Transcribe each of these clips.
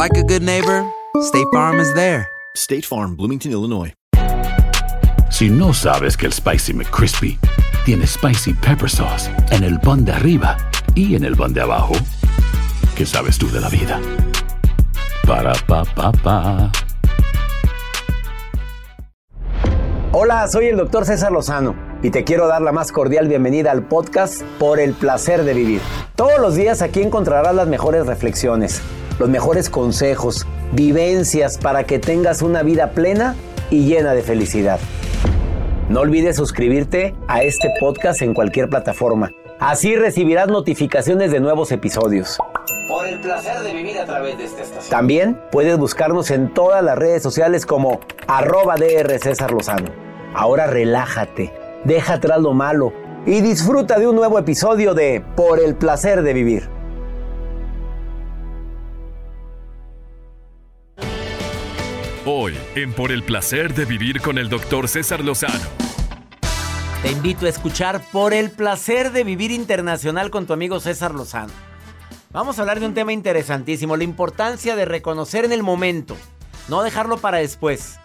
like a good neighbor, State Farm is there. State Farm, Bloomington, Illinois. Si no sabes que el Spicy McCrispy tiene Spicy Pepper Sauce en el pan de arriba y en el pan de abajo, ¿qué sabes tú de la vida? Para, pa, pa, pa. Hola, soy el doctor César Lozano y te quiero dar la más cordial bienvenida al podcast Por el placer de vivir. Todos los días aquí encontrarás las mejores reflexiones, los mejores consejos, vivencias para que tengas una vida plena y llena de felicidad. No olvides suscribirte a este podcast en cualquier plataforma. Así recibirás notificaciones de nuevos episodios. Por el placer de vivir a través de esta estación. También puedes buscarnos en todas las redes sociales como arroba DR César Lozano. Ahora relájate, deja atrás lo malo y disfruta de un nuevo episodio de Por el placer de vivir. Hoy, en Por el placer de vivir con el doctor César Lozano. Te invito a escuchar Por el placer de vivir internacional con tu amigo César Lozano. Vamos a hablar de un tema interesantísimo, la importancia de reconocer en el momento, no dejarlo para después.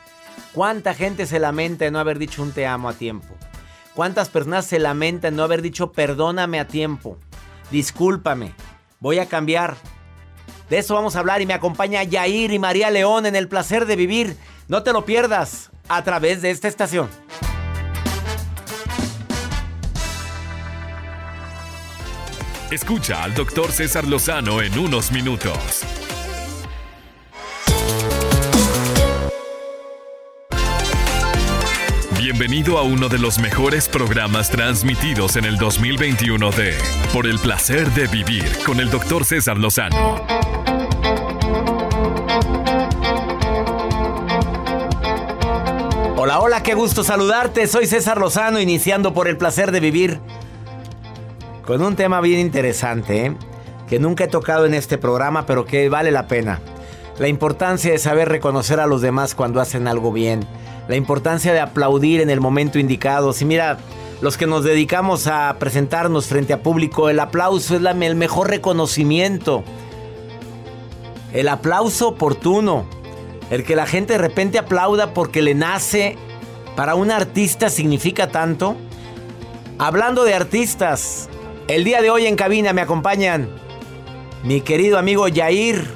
¿Cuánta gente se lamenta en no haber dicho un te amo a tiempo? ¿Cuántas personas se lamentan en no haber dicho perdóname a tiempo? Discúlpame, voy a cambiar. De eso vamos a hablar y me acompaña Yair y María León en el placer de vivir. No te lo pierdas a través de esta estación. Escucha al doctor César Lozano en unos minutos. Bienvenido a uno de los mejores programas transmitidos en el 2021 de Por el placer de vivir con el doctor César Lozano. Qué gusto saludarte. Soy César Lozano, iniciando por el placer de vivir con un tema bien interesante, ¿eh? que nunca he tocado en este programa, pero que vale la pena. La importancia de saber reconocer a los demás cuando hacen algo bien. La importancia de aplaudir en el momento indicado. Si mira, los que nos dedicamos a presentarnos frente a público, el aplauso es el mejor reconocimiento. El aplauso oportuno. El que la gente de repente aplauda porque le nace. Para un artista significa tanto. Hablando de artistas, el día de hoy en cabina me acompañan mi querido amigo Yair,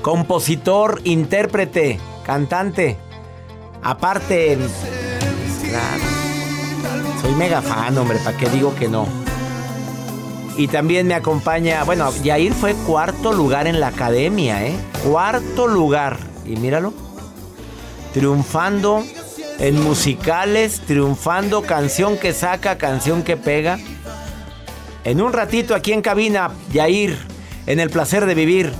compositor, intérprete, cantante. Aparte, soy mega fan, hombre, ¿para qué digo que no? Y también me acompaña, bueno, Yair fue cuarto lugar en la academia, ¿eh? Cuarto lugar. Y míralo, triunfando en musicales, triunfando canción que saca, canción que pega. En un ratito aquí en cabina, Yair, en el placer de vivir.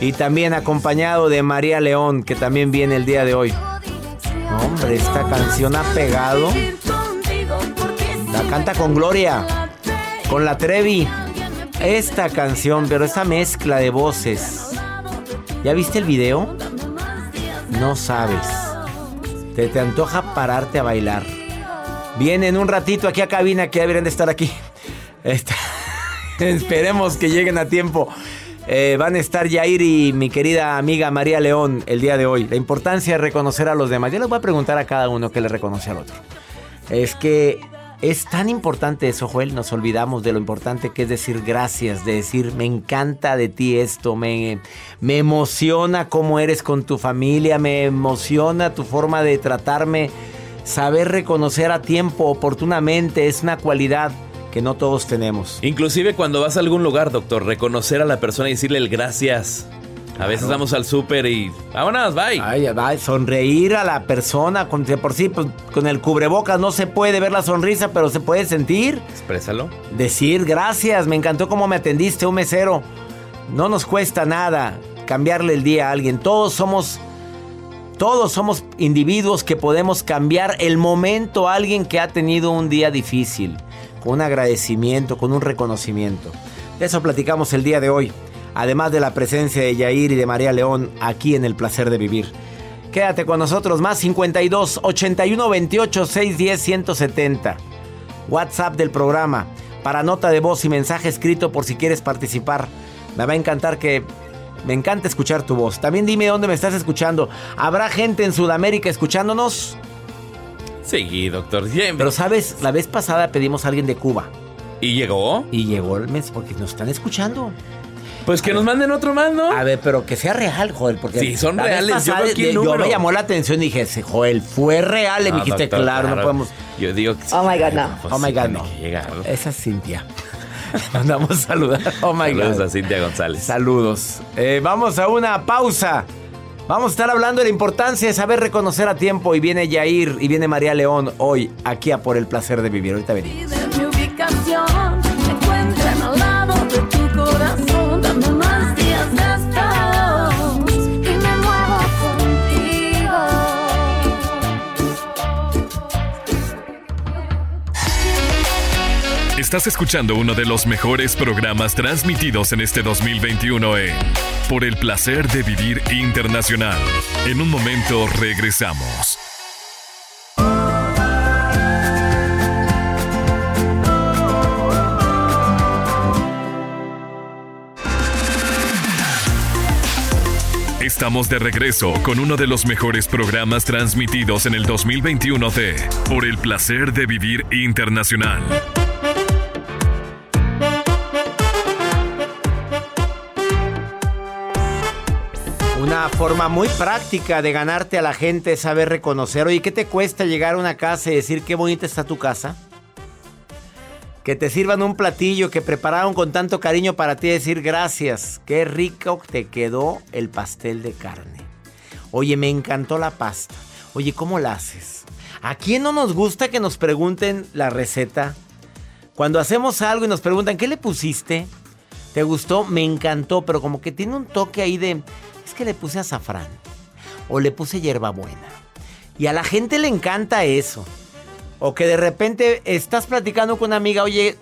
Y también acompañado de María León, que también viene el día de hoy. Hombre, esta canción ha pegado. La canta con Gloria, con la Trevi. Esta canción, pero esta mezcla de voces. ¿Ya viste el video? No sabes. Te, te antoja pararte a bailar. Viene en un ratito aquí a cabina que deberían de estar aquí. Esperemos que lleguen a tiempo. Eh, van a estar Yair y mi querida amiga María León el día de hoy. La importancia de reconocer a los demás. Yo les voy a preguntar a cada uno qué le reconoce al otro. Es que Es tan importante eso, Joel, nos olvidamos de lo importante que es decir gracias, de decir me encanta de ti esto, me, me emociona cómo eres con tu familia, me emociona tu forma de tratarme, saber reconocer a tiempo, oportunamente, es una cualidad que no todos tenemos. Inclusive cuando vas a algún lugar, doctor, reconocer a la persona y decirle el gracias. A veces vamos al súper y vámonos, bye. Ay, sonreír a la persona, con, de por sí, pues, con el cubrebocas no se puede ver la sonrisa, pero se puede sentir. Exprésalo. Decir gracias, me encantó cómo me atendiste, un mesero. No nos cuesta nada cambiarle el día a alguien. Todos somos, todos somos individuos que podemos cambiar el momento a alguien que ha tenido un día difícil, con un agradecimiento, con un reconocimiento. De eso platicamos el día de hoy además de la presencia de Yair y de María León aquí en El Placer de Vivir. Quédate con nosotros, más 52 81 28 610 170. WhatsApp del programa, para nota de voz y mensaje escrito por si quieres participar. Me va a encantar que... Me encanta escuchar tu voz. También dime dónde me estás escuchando. ¿Habrá gente en Sudamérica escuchándonos? Sí, doctor. Siempre. Pero sabes, la vez pasada pedimos a alguien de Cuba. ¿Y llegó? Y llegó el mes porque nos están escuchando. Pues que nos manden otro más, ¿no? A ver, pero que sea real, Joel, porque Sí, son reales, yo aquí el yo me llamó la atención y dije, "Sí, Joel, fue real. Y me No, dijiste, doctor, claro, no podemos. Yo digo que sí. Oh my God, no. Pues oh my God, no. Esa es Cintia. Mandamos a saludar. Oh my Saludos God. a Cintia González. Saludos. Eh, vamos a una pausa. Vamos a estar hablando de la importancia de saber reconocer a tiempo. Y viene Yair y viene María León hoy aquí a Por el Placer de Vivir. Ahorita venimos. mi ubicación Estás escuchando uno de los mejores programas transmitidos en este 2021 en Por el placer de vivir internacional. En un momento regresamos. Estamos de regreso con uno de los mejores programas transmitidos en el 2021 de Por el placer de vivir internacional. Forma muy práctica de ganarte a la gente saber reconocer. Oye, ¿qué te cuesta llegar a una casa y decir qué bonita está tu casa? Que te sirvan un platillo que prepararon con tanto cariño para ti decir gracias. Qué rico te quedó el pastel de carne. Oye, me encantó la pasta. Oye, ¿cómo la haces? ¿A quién no nos gusta que nos pregunten la receta? Cuando hacemos algo y nos preguntan, ¿qué le pusiste? ¿Te gustó? Me encantó, pero como que tiene un toque ahí de... Que le puse azafrán. O le puse hierbabuena. Y a la gente le encanta eso. O que de repente estás platicando con una amiga, oye,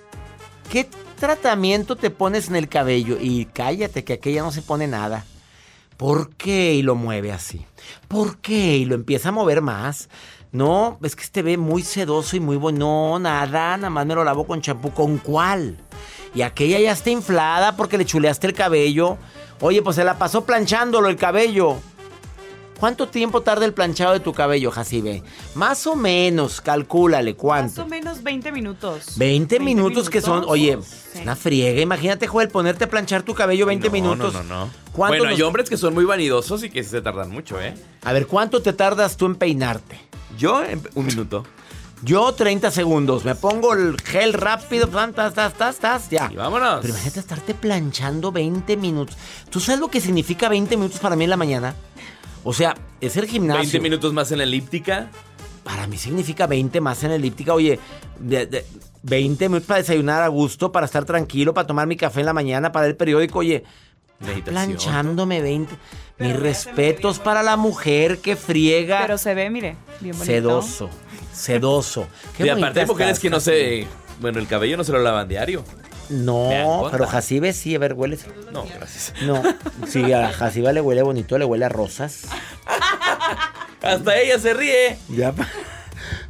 ¿qué tratamiento te pones en el cabello? Y cállate, que aquella no se pone nada. ¿Por qué? Y lo mueve así. ¿Por qué? Y lo empieza a mover más. No, es que este ve muy sedoso y muy bueno. No, nada, nada más me lo lavo con champú. ¿Con cuál? Y aquella ya está inflada porque le chuleaste el cabello. Oye, pues se la pasó planchándolo el cabello. ¿Cuánto tiempo tarda el planchado de tu cabello, Jacibe? Más o menos, calcúlale, Más ¿cuánto? o menos 20 minutos. 20 minutos que son, oye, Sí. es una friega. Imagínate, Joel, ponerte a planchar tu cabello 20 No, minutos. No, no, no. ¿Cuánto Bueno, nos- hay hombres que son muy vanidosos y que se tardan mucho, ¿eh? A ver, ¿cuánto te tardas tú en peinarte? Yo, en un minuto. Yo 30 segundos. Me pongo el gel rápido, tas, tas, tas, tas, ya. Y vámonos. Pero imagínate estarte planchando 20 minutos. ¿Tú sabes lo que significa 20 minutos para mí en la mañana? O sea, es el gimnasio. 20 minutos más en la elíptica. Para mí significa 20 más en la elíptica. Oye, de- de- 20 minutos para desayunar a gusto, para estar tranquilo, para tomar mi café en la mañana, para ver el periódico. Oye, planchándome 20. Pero Mis respetos para la mujer que friega. Pero se ve, mire, bien bonito. sedoso. Sedoso. Qué Y aparte, mujeres estás, que no se. Bueno, el cabello no se lo lavan diario. No, pero Jacibe sí, a ver, huele. No, gracias. No, sí, a Jacibe le huele bonito, le huele a rosas. Hasta ella se ríe. Ya.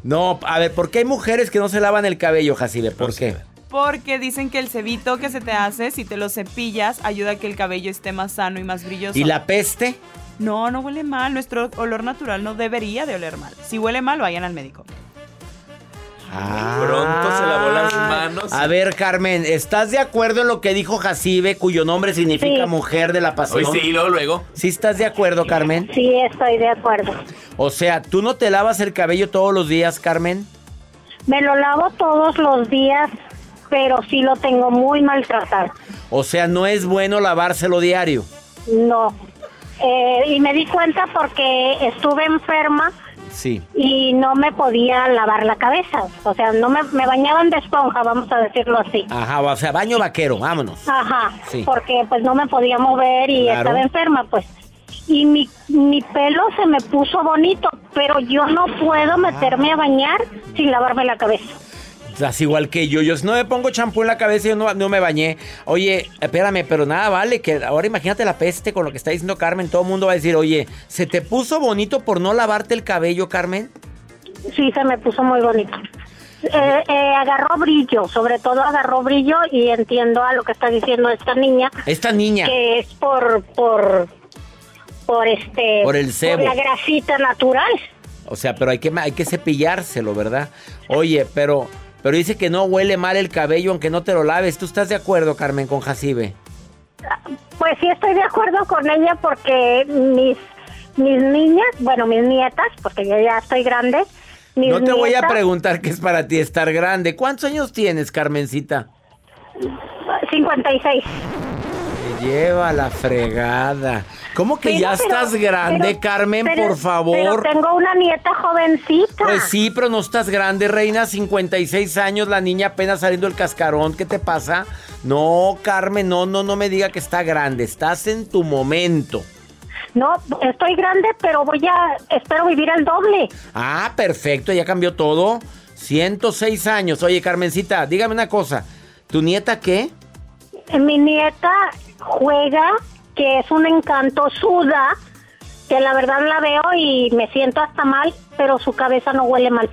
No, a ver, ¿por qué hay mujeres que no se lavan el cabello, Jacibe? ¿Por qué? Porque dicen que el cebito que se te hace, si te lo cepillas, ayuda a que el cabello esté más sano y más brilloso. ¿Y la peste? No, no huele mal. Nuestro olor natural no debería de oler mal. Si huele mal, vayan al médico. Pronto se lavó las manos. A ver, Carmen, ¿estás de acuerdo en lo que dijo Jacibe, cuyo nombre significa Sí. mujer de la pasión? Hoy sí, luego, luego. ¿Sí estás de acuerdo, Carmen? Sí, estoy de acuerdo. O sea, ¿tú no te lavas el cabello todos los días, Carmen? Me lo lavo todos los días, pero sí lo tengo muy maltratado. O sea, no es bueno lavárselo diario. No. Eh, y me di cuenta porque estuve enferma Sí. y no me podía lavar la cabeza. O sea, no me, me bañaban de esponja, vamos a decirlo así. Ajá, o sea, baño vaquero, vámonos. Ajá, Sí. porque pues no me podía mover y Claro. estaba enferma, pues. Y mi, mi pelo se me puso bonito, pero yo no puedo meterme a bañar sin lavarme la cabeza. Estás igual que yo. Yo no me pongo champú en la cabeza y yo no, no me bañé. Oye, espérame, pero nada vale que ahora imagínate la peste con lo que está diciendo Carmen. Todo el mundo va a decir, oye, ¿se te puso bonito por no lavarte el cabello, Carmen? Sí, se me puso muy bonito. Eh, eh, agarró brillo, sobre todo agarró brillo y entiendo a lo que está diciendo esta niña. Esta niña. Que es por, por, por este, Por el sebo. la grasita natural. O sea, pero hay que, hay que cepillárselo, ¿verdad? Oye, pero, pero dice que no huele mal el cabello aunque no te lo laves. ¿Tú estás de acuerdo, Carmen, con Jacibe? Pues sí estoy de acuerdo con ella porque mis, mis niñas, bueno, mis nietas, porque yo ya estoy grande. Mis No te voy a preguntar qué es para ti estar grande. ¿Cuántos años tienes, Carmencita? 56. Te lleva la fregada. ¿Cómo que Pero, ya pero- estás grande, pero- Carmen, por favor? Pero tengo una nieta jovencita. Pues sí, pero no estás grande, reina, 56 años, la niña apenas saliendo del cascarón, ¿qué te pasa? No, Carmen, no, no, no me diga que está grande, estás en tu momento. No, estoy grande, pero voy a, espero vivir el doble. Ah, perfecto, ya cambió todo. 106 años. Oye, Carmencita, dígame una cosa, ¿tu nieta qué? Mi nieta juega, que es un encanto, suda, que la verdad la veo y me siento hasta mal, pero su cabeza no huele mal.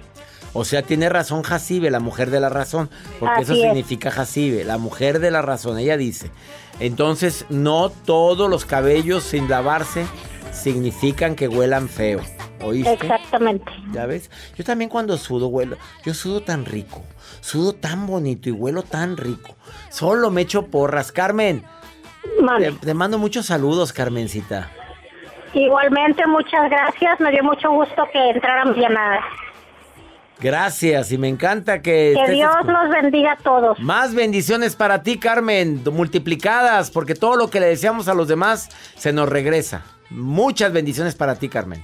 O sea, tiene razón Jacibe, la mujer de la razón, porque eso es. significa Jacibe, la mujer de la razón, ella dice. Entonces, no todos los cabellos sin lavarse significan que huelan feo. ¿Oíste? Exactamente. ¿Ya ves? Yo también cuando sudo huelo, yo sudo tan rico, sudo tan bonito y huelo tan rico. Solo me echo porras. Carmen, te, te mando muchos saludos, Carmencita. Igualmente, muchas gracias. Me dio mucho gusto que entraran mi llamada. Gracias y me encanta que... Que Dios los bendiga a todos. Más bendiciones para ti, Carmen, multiplicadas, porque todo lo que le deseamos a los demás se nos regresa. Muchas bendiciones para ti, Carmen.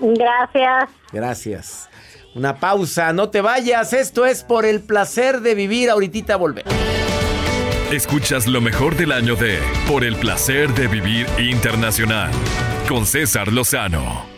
Gracias. Gracias. Una pausa, no te vayas. Esto es por el placer de vivir. Ahorita volver. Escuchas lo mejor del año de Por el placer de vivir internacional con César Lozano.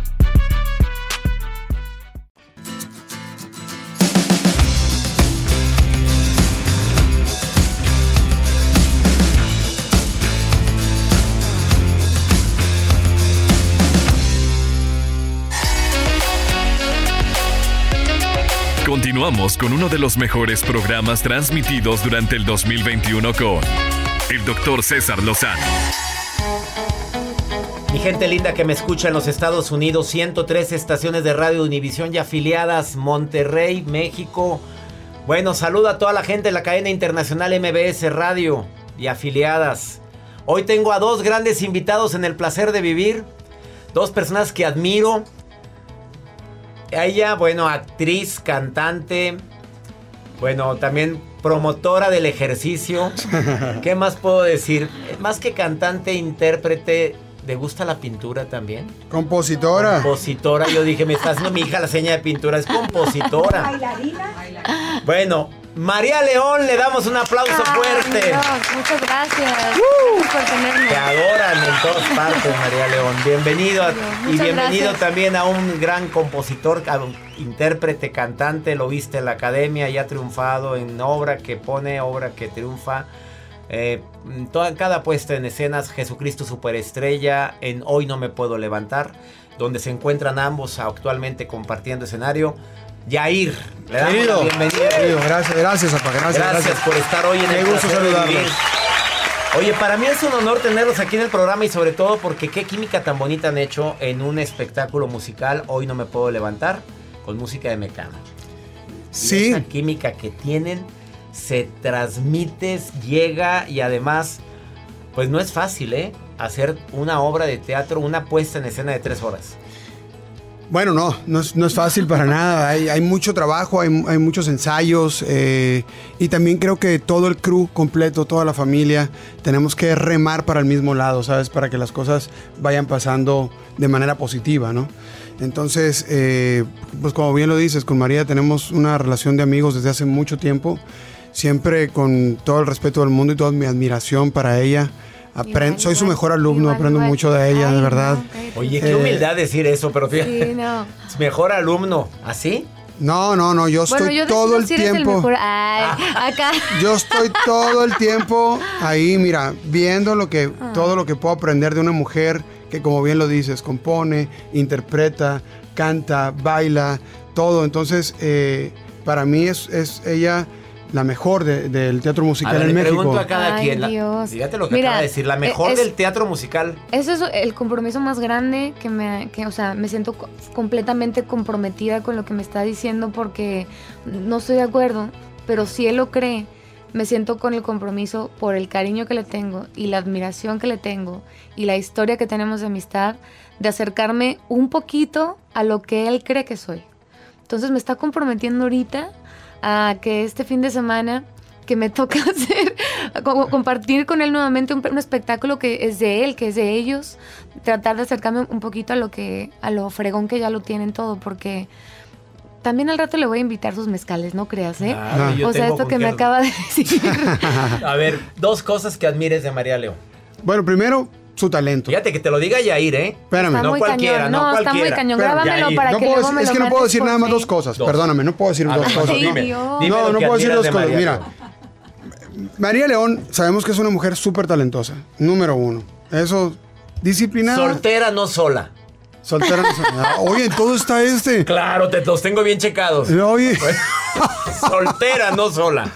Continuamos con uno de los mejores programas transmitidos durante el 2021 con el doctor César Lozano. Mi gente linda que me escucha en los Estados Unidos, 103 estaciones de radio Univisión y afiliadas, Monterrey, México, Bueno, saludo a toda la gente de la cadena internacional MBS Radio y afiliadas. Hoy tengo a dos grandes invitados en el placer de vivir. Dos personas que admiro. Ella, bueno, actriz, cantante. Bueno, también promotora del ejercicio. ¿Qué más puedo decir? Más que cantante, intérprete, ¿le gusta la pintura también? Compositora. Compositora. Yo dije, me está haciendo mi hija la seña de pintura. Es compositora. Bailarina. Bueno, María León, le damos un aplauso Ay, fuerte. Dios, muchas gracias. Uh. Gracias por tenerme. Te adoran en todas partes, María León. Bienvenido a- y bienvenido gracias. también a un gran compositor, a un intérprete, cantante. Lo viste en la academia, ya ha triunfado en obra que pone, obra que triunfa. Eh, toda, cada puesta en escenas, Jesucristo Superestrella, en Hoy No Me Puedo Levantar, donde se encuentran ambos actualmente compartiendo escenario. Yair, le damos Querido, la bienvenida. querido, gracias, gracias, gracias, Gracias, gracias. por estar hoy en Qué el gusto saludarlos. Oye, para mí es un honor tenerlos aquí en el programa y sobre todo porque qué química tan bonita han hecho en un espectáculo musical. Hoy no me puedo levantar con música de Mecano. Y Sí. Esa química que tienen se transmite, llega y además, pues no es fácil, ¿eh? Hacer una obra de teatro, una puesta en escena de tres horas. Bueno, no, no es, no es fácil para nada. Hay, hay mucho trabajo, hay, hay muchos ensayos eh, y también creo que todo el crew completo, toda la familia, tenemos que remar para el mismo lado, ¿sabes? Para que las cosas vayan pasando de manera positiva, ¿no? Entonces, eh, pues como bien lo dices, con María tenemos una relación de amigos desde hace mucho tiempo, siempre con todo el respeto del mundo y toda mi admiración para ella. Soy su mejor alumno, aprendo mucho de ella, de verdad. Oye, qué Eh, humildad decir eso, pero fíjate. Sí, no. Es mejor alumno. ¿Así? No, no, no, yo estoy Bueno, yo todo el si tiempo. mejor. Ay, acá. Yo estoy todo el tiempo ahí, mira, viendo lo que, Ah. todo lo que puedo aprender de una mujer que, como bien lo dices, compone, interpreta, canta, baila, todo. Entonces, eh, para mí es, es ella la mejor de- del teatro A musical ver, en le México. pregunto a cada Ay, quien. la-. Fíjate lo que Mira, acaba de decir. La mejor es- del teatro musical. Eso es el compromiso más grande que me, que, o sea, me siento co- completamente comprometida con lo que me está diciendo porque no estoy de acuerdo, pero si él lo cree, me siento con el compromiso por el cariño que le tengo y la admiración que le tengo y la historia que tenemos de amistad de acercarme un poquito a lo que él cree que soy. Entonces me está comprometiendo ahorita a que este fin de semana que me toca hacer, co- compartir con él nuevamente un, un espectáculo que es de él, que es de ellos, tratar de acercarme un poquito a lo que, a lo fregón que ya lo tienen todo, porque también al rato le voy a invitar sus mezcales, no creas, ¿eh? O sea, esto que me acaba de decir. A ver, dos cosas que admires de María León. Bueno, primero, su talento. Fíjate que te lo diga Yair, ¿eh? Espérame. Está no muy cualquiera, cañón, no, no, está cualquiera. muy cañón. Espérame, Grábamelo Yair. para No que puedo luego me es lo que no puedo decir nada más dos cosas. Dos. Perdóname, no puedo decir dos cosas. dime, Dios. dime no, no puedo decir dos de cosas. María Mira. María León sabemos que es una mujer súper talentosa. Número uno. Eso, disciplinada. Soltera, no sola. Soltera. no sé. Ah, Oye, en todo está este. Claro, te los tengo bien checados. Oye, Soltera, no sola.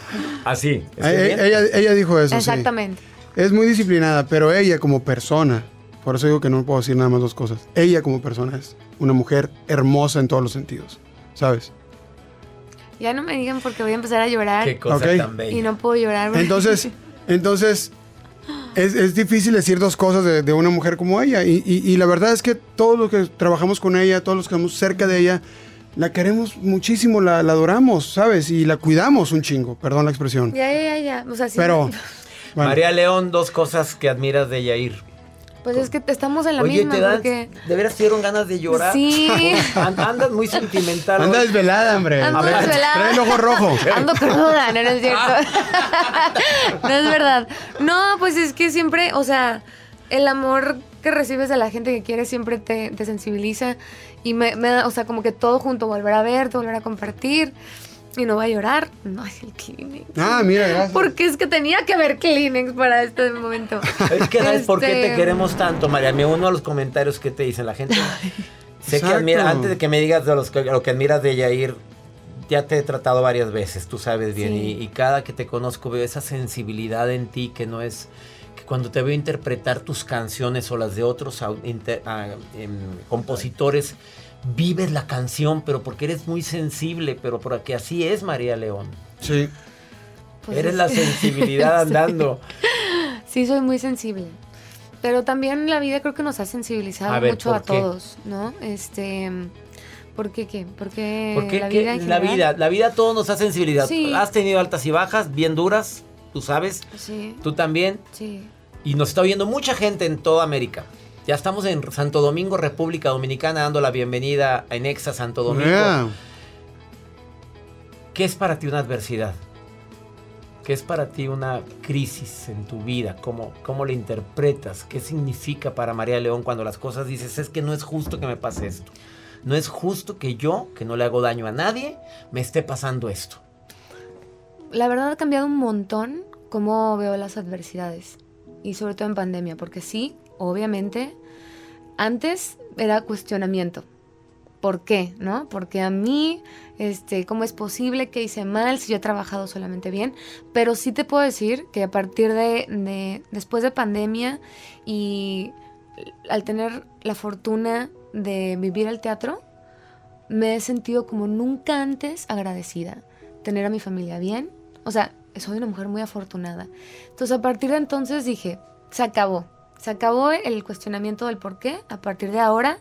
Así. ¿estoy eh, ella, ella dijo eso. sí. Es muy disciplinada, pero ella como persona, por eso digo que no puedo decir nada más dos cosas. Ella como persona es una mujer hermosa en todos los sentidos, ¿sabes? Ya no me digan porque voy a empezar a llorar. Qué cosa Ok. tan bella. Y no puedo llorar. Entonces, entonces es, es difícil decir dos cosas de, de una mujer como ella. Y, y- y la verdad es que todos los que trabajamos con ella, todos los que estamos cerca de ella, la queremos muchísimo, la, la adoramos, ¿sabes? Y la cuidamos un chingo, perdón la expresión. Ya, ya, ya, ya. O sea, sí. Pero, bueno, María León, dos cosas que admiras de Yair. Pues es que estamos en la Oye, misma te dan, porque... de veras te dieron ganas de llorar. Sí. And- Andas muy sentimental. anda desvelada, hombre. Ando desvelada. trae el ojo rojo. Ando cruda, no, no es cierto. no es verdad. No, pues es que siempre, o sea, el amor que recibes de la gente que quieres siempre te, te sensibiliza y me, me da, o sea, como que todo junto, volver a verte, volver a compartir y no va a llorar. No, es el Kleenex. Ah, mira, gracias. Porque es que tenía que haber Kleenex para este momento. Es que ¿sabes por qué Este- te queremos tanto, María? Me uno a los comentarios que te dicen la gente. sé que admira, antes de que me digas de los que- lo que admiras de Yair, ya te he tratado varias veces, tú sabes bien, Sí. y, y cada que te conozco veo esa sensibilidad en ti que no es que cuando te veo interpretar tus canciones o las de otros inter- ah, em, compositores, vives la canción, pero porque eres muy sensible, pero porque así es María León. Sí. Pues Eres es la que- sensibilidad andando. Sí, soy muy sensible. Pero también la vida creo que nos ha sensibilizado A ver, mucho ¿por a qué? todos, ¿no? Este, ¿por qué qué? Porque Porque la vida en la vida, la vida todo nos da sensibilidad. Sí. Has tenido altas y bajas, bien duras, tú sabes. Sí. Tú también. Sí. Y nos está oyendo mucha gente en toda América. Ya estamos en Santo Domingo, República Dominicana, dando la bienvenida a Enexa Santo Domingo. Yeah. ¿Qué es para ti una adversidad? ¿Qué es para ti una crisis en tu vida? ¿Cómo, ¿Cómo la interpretas? ¿Qué significa para María León cuando las cosas dices, es que no es justo que me pase esto? No es justo que yo, que no le hago daño a nadie, me esté pasando esto. La verdad ha cambiado un montón cómo veo las adversidades. Y sobre todo en pandemia, porque sí, obviamente, antes era cuestionamiento. ¿Por qué? ¿No? Porque a mí, este, ¿cómo es posible que hice mal si yo he trabajado solamente bien? Pero sí te puedo decir que a partir de, de- después de pandemia y al tener la fortuna de vivir el teatro, me he sentido como nunca antes agradecida. Tener a mi familia bien. O sea, soy una mujer muy afortunada. Entonces, a partir de entonces dije, se acabó. Se acabó el cuestionamiento del por qué. A partir de ahora,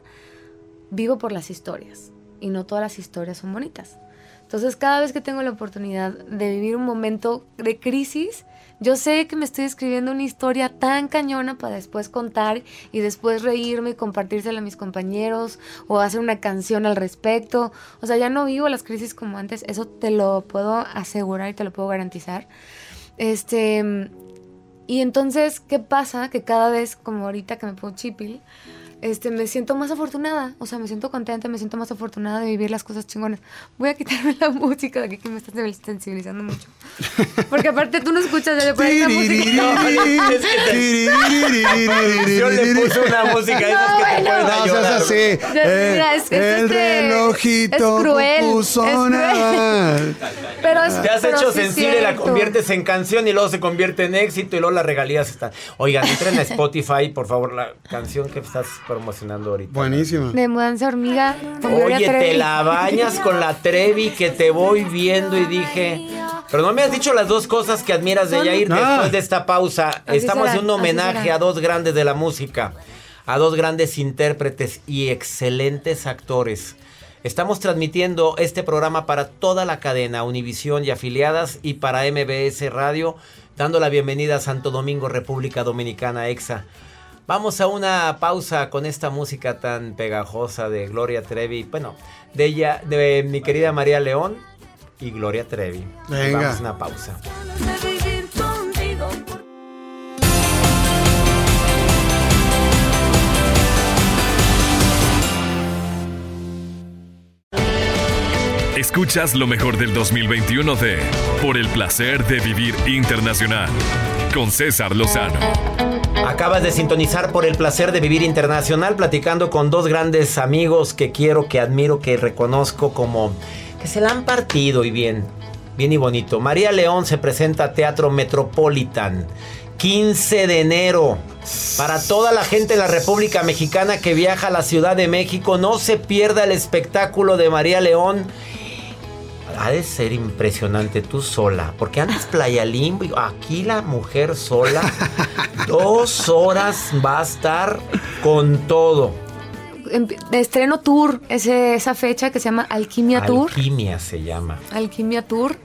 vivo por las historias. Y no todas las historias son bonitas. Entonces, cada vez que tengo la oportunidad de vivir un momento de crisis, yo sé que me estoy escribiendo una historia tan cañona para después contar y después reírme y compartírsela a mis compañeros o hacer una canción al respecto. O sea, ya no vivo las crisis como antes, eso te lo puedo asegurar y te lo puedo garantizar. Este, y entonces, ¿qué pasa? Que cada vez, como ahorita que me pongo chipil, este, me siento más afortunada. O sea, me siento contenta, me siento más afortunada de vivir las cosas chingonas. Voy a quitarme la música de aquí que me está sensibilizando mucho. Porque aparte tú no escuchas de por música. No, es que te- producción le puso una música de esas que te bueno. a No seas llorar. así. Ya, Eh, mira, es- es el este- relojito es cruel, es Cucuzona. Pero es- Te has pero hecho sí es sensible, la conviertes en canción y luego se convierte en éxito y luego las regalías están. Oigan, entren a Spotify, por favor, la canción que estás promocionando ahorita. Buenísima. De mudanza hormiga. Oye, te la bañas con la Trevi que te voy viendo y dije. Pero no me has dicho las dos cosas que admiras de Yair después de esta pausa. Así Estamos en un homenaje a dos grandes de la música, a dos grandes intérpretes y excelentes actores. Estamos transmitiendo este programa para toda la cadena, Univisión y afiliadas, y para MBS Radio, dando la bienvenida a Santo Domingo, República Dominicana, EXA. Vamos a una pausa con esta música tan pegajosa de Gloria Trevi, bueno, de ella, de mi querida María León y Gloria Trevi. Venga. Vamos a una pausa. Escuchas lo mejor del 2021 de Por el placer de vivir internacional con César Lozano. Acabas de sintonizar por el placer de vivir internacional, platicando con dos grandes amigos que quiero, que admiro, que reconozco como que se la han partido y bien, bien y bonito. María León se presenta a Teatro Metropolitan. 15 de enero. Para toda la gente de la República Mexicana que viaja a la Ciudad de México, no se pierda el espectáculo de María León. Ha de ser impresionante tú sola, porque antes Playa Limbo, y aquí la mujer sola, dos horas va a estar con todo. Em- Estreno tour, ese, esa fecha que se llama Alquimia Tour. Alquimia se llama. Alquimia Tour,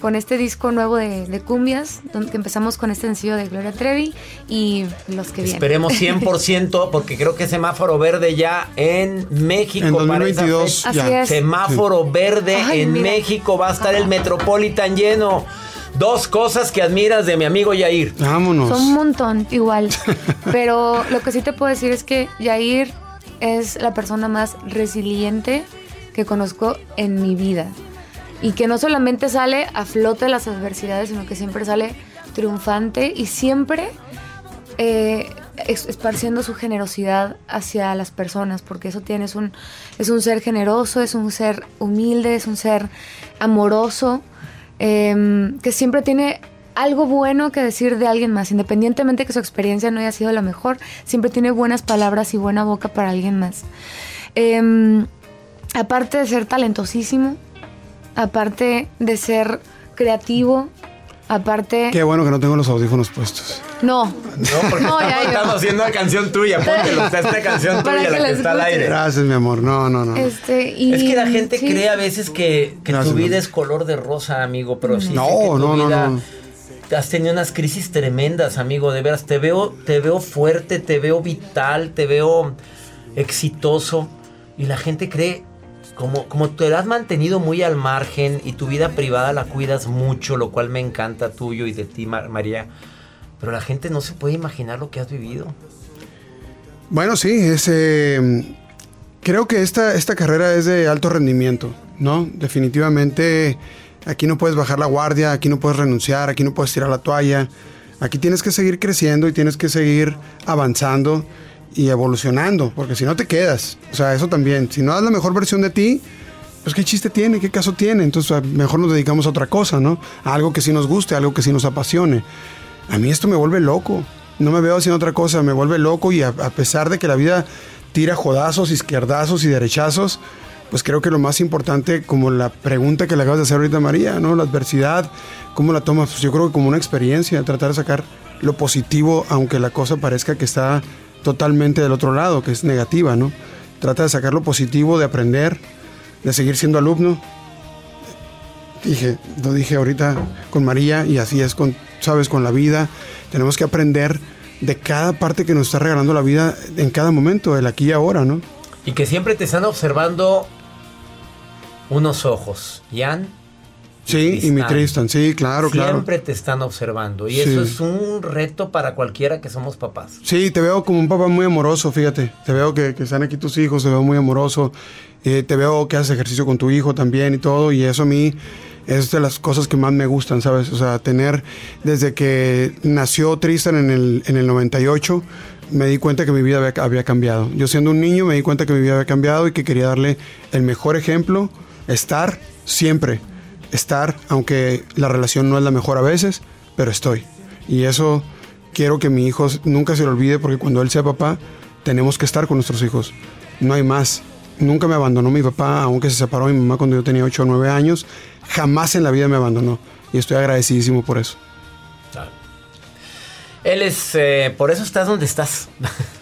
con este disco nuevo de, de cumbias, donde que empezamos con este sencillo de Gloria Trevi y los que vienen. Esperemos 100% porque creo que semáforo verde ya en México. En para esa 2022 fecha. ya. Así es. Semáforo verde Ay, en mira. México va a estar el Metropolitan lleno. Dos cosas que admiras de mi amigo Yair. Vámonos. Son un montón, igual. Pero lo que sí te puedo decir es que Yair es la persona más resiliente que conozco en mi vida. Y que no solamente sale a flote de las adversidades, sino que siempre sale triunfante y siempre eh, es- esparciendo su generosidad hacia las personas, porque eso tiene, es un, es un ser generoso, es un ser humilde, es un ser amoroso, em, que siempre tiene algo bueno que decir de alguien más, independientemente que su experiencia no haya sido la mejor, siempre tiene buenas palabras y buena boca para alguien más. Em, aparte de ser talentosísimo, aparte de ser creativo. Aparte. Qué bueno que no tengo los audífonos puestos. No. No, porque No, estamos, ya. estamos haciendo una canción tuya. Póntelo, está esta canción tuya que la la que está al aire. Gracias, mi amor. No, no, no. Este, y, Es que la gente sí. cree a veces que, que tu vida es color de rosa, amigo, pero sí. No, que tu no, no, vida- no. Has tenido unas crisis tremendas, amigo, de veras. Te veo, te veo fuerte, te veo vital, te veo exitoso. Y la gente cree, como, como te has mantenido muy al margen y tu vida privada la cuidas mucho, lo cual me encanta tuyo y de ti, Mar- María. Pero la gente no se puede imaginar lo que has vivido. Bueno, sí, es, eh, creo que esta, esta carrera es de alto rendimiento, ¿no? Definitivamente aquí no puedes bajar la guardia, aquí no puedes renunciar, aquí no puedes tirar la toalla. Aquí tienes que seguir creciendo y tienes que seguir avanzando y evolucionando, porque si no te quedas. O sea, eso también. Si no das la mejor versión de ti, pues qué chiste tiene, qué caso tiene. Entonces, a- mejor nos dedicamos a otra cosa, ¿no? A algo que sí nos guste, algo que sí nos apasione. A mí esto me vuelve loco. No me veo haciendo otra cosa, me vuelve loco y a, a pesar de que la vida tira jodazos, izquierdazos y derechazos, pues creo que lo más importante, como la pregunta que le acabas de hacer ahorita María, ¿no? La adversidad, ¿cómo la tomas? Pues yo creo que como una experiencia, tratar de sacar lo positivo, aunque la cosa parezca que está totalmente del otro lado, que es negativa, ¿no? Trata de sacar lo positivo, de aprender, de seguir siendo alumno. Dije, lo dije ahorita con María y así es con, sabes, con la vida. Tenemos que aprender de cada parte que nos está regalando la vida en cada momento, el aquí y ahora, ¿no? Y que siempre te están observando unos ojos. Jan. Sí, y mi Tristan, sí, claro, claro. Siempre te están observando. Y Sí. eso es un reto para cualquiera que somos papás. Sí, te veo como un papá muy amoroso, fíjate. Te veo que, que están aquí tus hijos, te veo muy amoroso. Eh, te veo que haces ejercicio con tu hijo también y todo. Y eso a mí es de las cosas que más me gustan, ¿sabes? O sea, tener, desde que nació Tristan en el, en el 98, me di cuenta que mi vida había, había cambiado. Yo siendo un niño me di cuenta que mi vida había cambiado y que quería darle el mejor ejemplo, estar siempre. Estar, aunque la relación no es la mejor a veces, pero estoy. Y eso quiero que mi hijo nunca se lo olvide porque cuando él sea papá, tenemos que estar con nuestros hijos. No hay más. Nunca me abandonó mi papá, aunque se separó mi mamá cuando yo tenía 8 o 9 años. Jamás en la vida me abandonó. Y estoy agradecidísimo por eso. Él es, eh, por eso estás donde estás.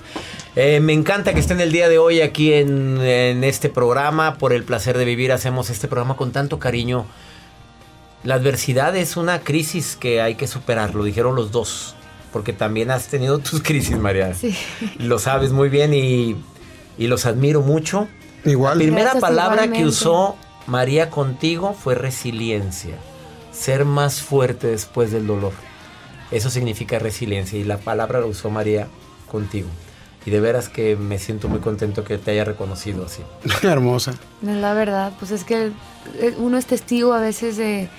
Eh, me encanta que estén el día de hoy aquí en este programa. Por el placer de vivir, hacemos este programa con tanto cariño. La adversidad es una crisis que hay que superar, lo dijeron los dos. Porque también has tenido tus crisis, María. Sí. Lo sabes muy bien y, y los admiro mucho. Igual. La primera Gracias, palabra que usó María contigo fue resiliencia. Ser más fuerte después del dolor. Eso significa resiliencia y la palabra la usó María contigo. Y de veras que me siento muy contento que te haya reconocido así. Hermosa. No, La verdad, pues es que eh, uno es testigo a veces de,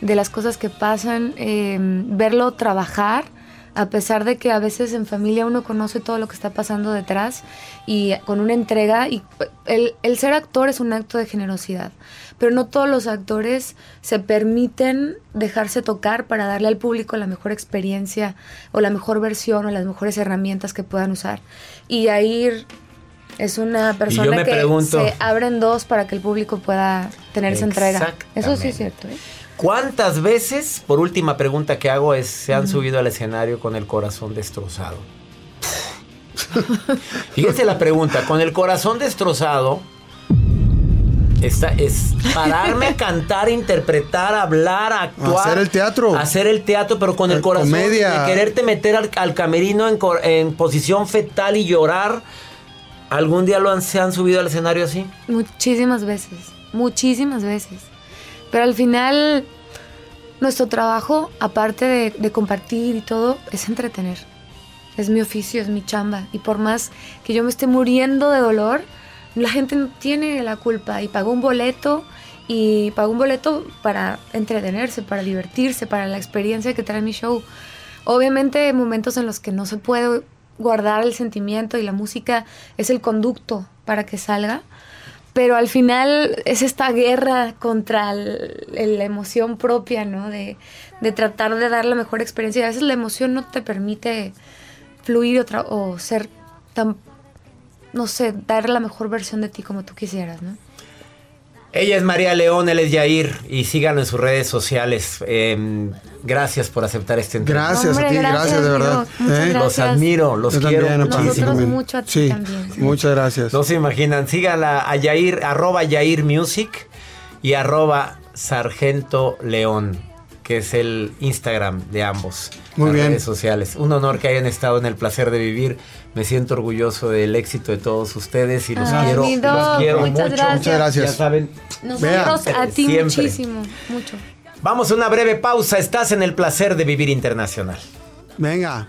de las cosas que pasan, eh, verlo trabajar, a pesar de que a veces en familia uno conoce todo lo que está pasando detrás y con una entrega, y el, el ser actor es un acto de generosidad, pero no todos los actores se permiten dejarse tocar para darle al público la mejor experiencia o la mejor versión o las mejores herramientas que puedan usar. Y Yair es una persona que pregunto- se abren dos para que el público pueda tener esa entrega. Eso sí es cierto. ¿eh? ¿Cuántas veces, por última pregunta que hago, es se han subido al escenario con el corazón destrozado? Fíjense la pregunta, con el corazón destrozado, está, es pararme a cantar, interpretar, hablar, actuar. Hacer el teatro. Hacer el teatro, pero con el Eh, corazón comedia. de quererte meter al, al camerino en, en posición fetal y llorar. ¿Algún día lo han, se han subido al escenario así? Muchísimas veces, muchísimas veces. Pero al final, nuestro trabajo, aparte de, compartir y todo, es entretener. Es mi oficio, es mi chamba. Y por más que yo me esté muriendo de dolor, la gente no tiene la culpa. Y pagó un boleto, y pagó un boleto para entretenerse, para divertirse, para la experiencia que trae mi show. Obviamente hay momentos en los que no se puede guardar el sentimiento y la música es el conducto para que salga. Pero al final es esta guerra contra el- la emoción propia, ¿no? De, de tratar de dar la mejor experiencia. Y a veces la emoción no te permite fluir o ser tan, no sé, dar la mejor versión de ti como tú quisieras, ¿no? Ella es María León, él es Yair y síganlo en sus redes sociales. Eh, gracias por aceptar este entrevista. Gracias a ti, gracias, de verdad. ¿Eh? Los admiro, los Yo quiero también, muchísimo. Nosotros mucho a ti Sí, también. muchas gracias. No se imaginan, síganla a Yair, arroba Yair Music y arroba Sargento León, que es el Instagram de ambos. Muy las bien. redes sociales. Un honor que hayan estado en el placer de vivir. Me siento orgulloso del éxito de todos ustedes y los Ay, quiero, mi los Doc, quiero muchas mucho. gracias. Muchas gracias. Ya saben. Nosotros Vea, a ti siempre. muchísimo, mucho. Vamos a una breve pausa. Estás en el placer de vivir internacional. Venga.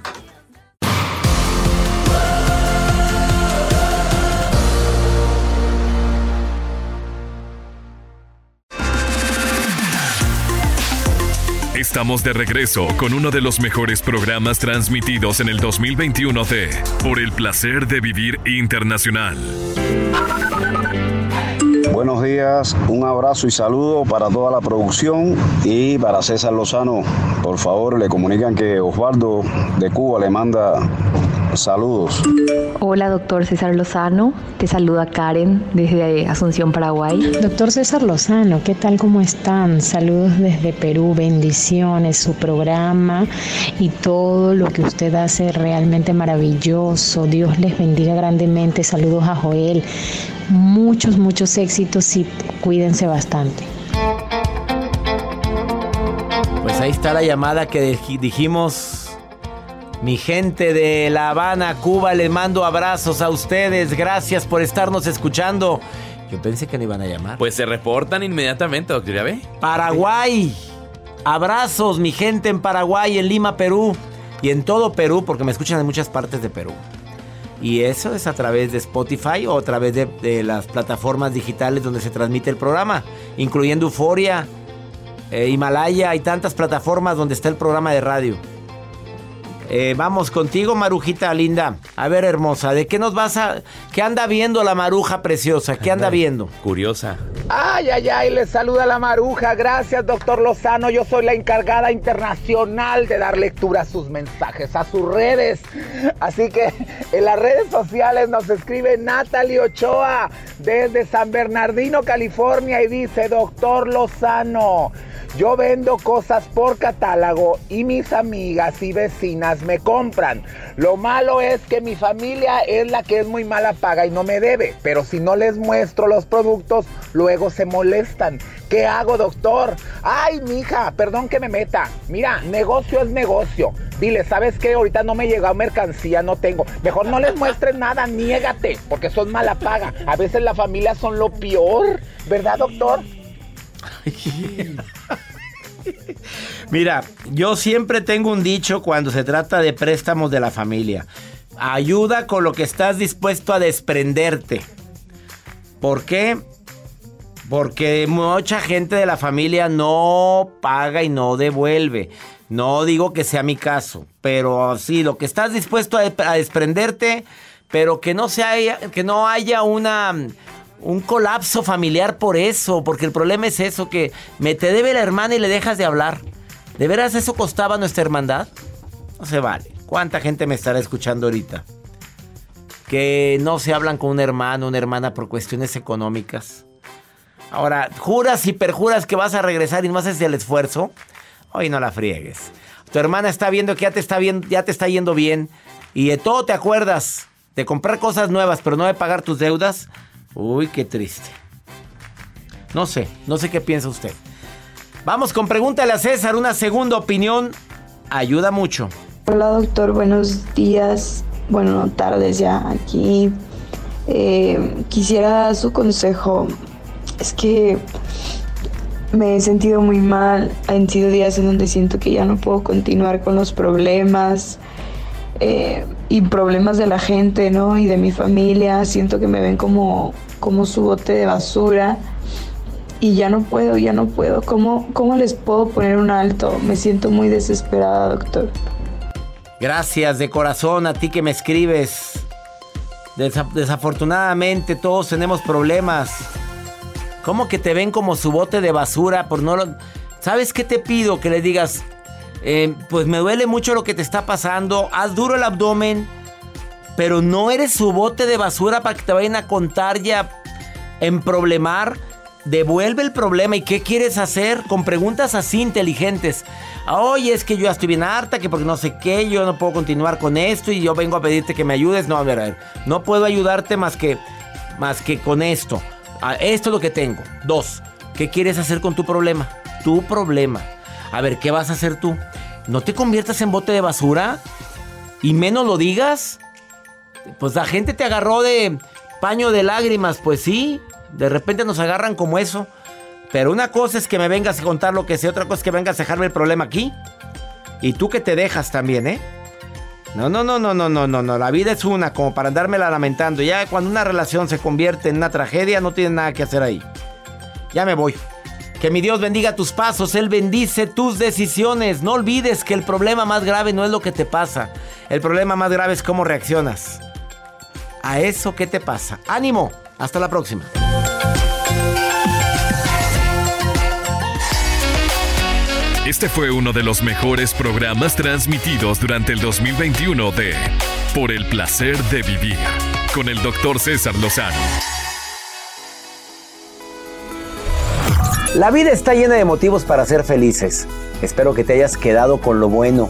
Estamos de regreso con uno de los mejores programas transmitidos en el 2021 de Por el placer de vivir internacional. Buenos días, un abrazo y saludo para toda la producción y para César Lozano. Por favor, le comunican que Osvaldo de Cuba le manda saludos. Hola, doctor César Lozano. Te saluda Karen desde Asunción, Paraguay. Doctor César Lozano, ¿qué tal? ¿Cómo están? Saludos desde Perú, bendiciones, su programa y todo lo que usted hace realmente maravilloso. Dios les bendiga grandemente. Saludos a Joel. Muchos, muchos éxitos y cuídense bastante. Pues ahí está la llamada que dij- dijimos. Mi gente de La Habana, Cuba, les mando abrazos a ustedes. Gracias por estarnos escuchando. Yo pensé que no iban a llamar. Pues se reportan inmediatamente, doctor. ¿Ya ve? Paraguay. Abrazos, mi gente en Paraguay, en Lima, Perú. Y en todo Perú, porque me escuchan en muchas partes de Perú. Y eso es a través de Spotify o a través de, de las plataformas digitales donde se transmite el programa, incluyendo Euforia, eh, Himalaya y tantas plataformas donde está el programa de radio. Eh, vamos contigo, Marujita linda. A ver, hermosa, ¿de qué nos vas a... ¿Qué anda viendo la maruja preciosa? ¿Qué anda viendo? Curiosa. Ay, ay, ay, les saluda la maruja. Gracias, doctor Lozano. Yo soy la encargada internacional de dar lectura a sus mensajes, a sus redes. Así que en las redes sociales nos escribe Natalie Ochoa desde San Bernardino, California, y dice, doctor Lozano, yo vendo cosas por catálogo y mis amigas y vecinas me compran. Lo malo es que mi familia es la que es muy mala paga y no me debe. Pero si no les muestro los productos, luego se molestan. ¿Qué hago, doctor? Ay, mija, perdón que me meta. Mira, negocio es negocio. Dile, ¿sabes qué? Ahorita no me llega mercancía, no tengo. Mejor no les muestres nada, niégate, porque son mala paga. A veces la familia son lo peor, ¿verdad, doctor? Mira, yo siempre tengo un dicho cuando se trata de préstamos de la familia. Ayuda con lo que estás dispuesto a desprenderte. ¿Por qué? Porque mucha gente de la familia no paga y no devuelve. No digo que sea mi caso, pero sí, lo que estás dispuesto a, desprenderte, pero que no, sea, que no haya una, un colapso familiar por eso, porque el problema es eso, que me te debe la hermana y le dejas de hablar. ¿De veras eso costaba nuestra hermandad? No se vale. ¿Cuánta gente me estará escuchando ahorita? Que no se hablan con un hermano, una hermana por cuestiones económicas. Ahora, juras y perjuras que vas a regresar y no haces el esfuerzo. Hoy no la friegues. Tu hermana está viendo que ya te está, bien, ya te está yendo bien y de todo te acuerdas de comprar cosas nuevas, pero no de pagar tus deudas. Uy, qué triste. No sé, no sé qué piensa usted. Vamos con pregúntale a César, una segunda opinión ayuda mucho. Hola doctor, buenos días, bueno, tardes ya aquí. Eh, quisiera su consejo. Es que me he sentido muy mal. Han sido días en donde siento que ya no puedo continuar con los problemas eh, y problemas de la gente, ¿no? Y de mi familia. Siento que me ven como, como su bote de basura. Y ya no puedo, ya no puedo. ¿Cómo, ¿Cómo les puedo poner un alto? Me siento muy desesperada, doctor. Gracias de corazón a ti que me escribes. Desa- desafortunadamente todos tenemos problemas. ¿Cómo que te ven como su bote de basura por no lo... ¿Sabes qué te pido? Que le digas, eh, pues me duele mucho lo que te está pasando, haz duro el abdomen, pero no eres su bote de basura para que te vayan a contar y a emproblemar. devuelve el problema y qué quieres hacer con preguntas así inteligentes. Oye, es que yo ya estoy bien harta, que porque no sé qué, yo no puedo continuar con esto y yo vengo a pedirte que me ayudes. No, a ver, a ver, no puedo ayudarte más que, más que con esto. Ah, Esto es lo que tengo. Dos, ¿qué quieres hacer con tu problema? Tu problema. A ver, ¿qué vas a hacer tú? No te conviertas en bote de basura y menos lo digas. Pues la gente te agarró de paño de lágrimas, pues sí. De repente nos agarran como eso. Pero una cosa es que me vengas a contar lo que sea, otra cosa es que vengas a dejarme el problema aquí. Y tú que te dejas también, ¿eh? No, no, no, no, no, no, no, no. La vida es una, como para andármela lamentando. Ya cuando una relación se convierte en una tragedia, no tienes nada que hacer ahí. Ya me voy. Que mi Dios bendiga tus pasos, Él bendice tus decisiones. No olvides que el problema más grave no es lo que te pasa. El problema más grave es cómo reaccionas. A eso que te pasa. Ánimo. Hasta la próxima. Este fue uno de los mejores programas transmitidos durante el 2021 de Por el placer de vivir con el doctor César Lozano. La vida está llena de motivos para ser felices. Espero que te hayas quedado con lo bueno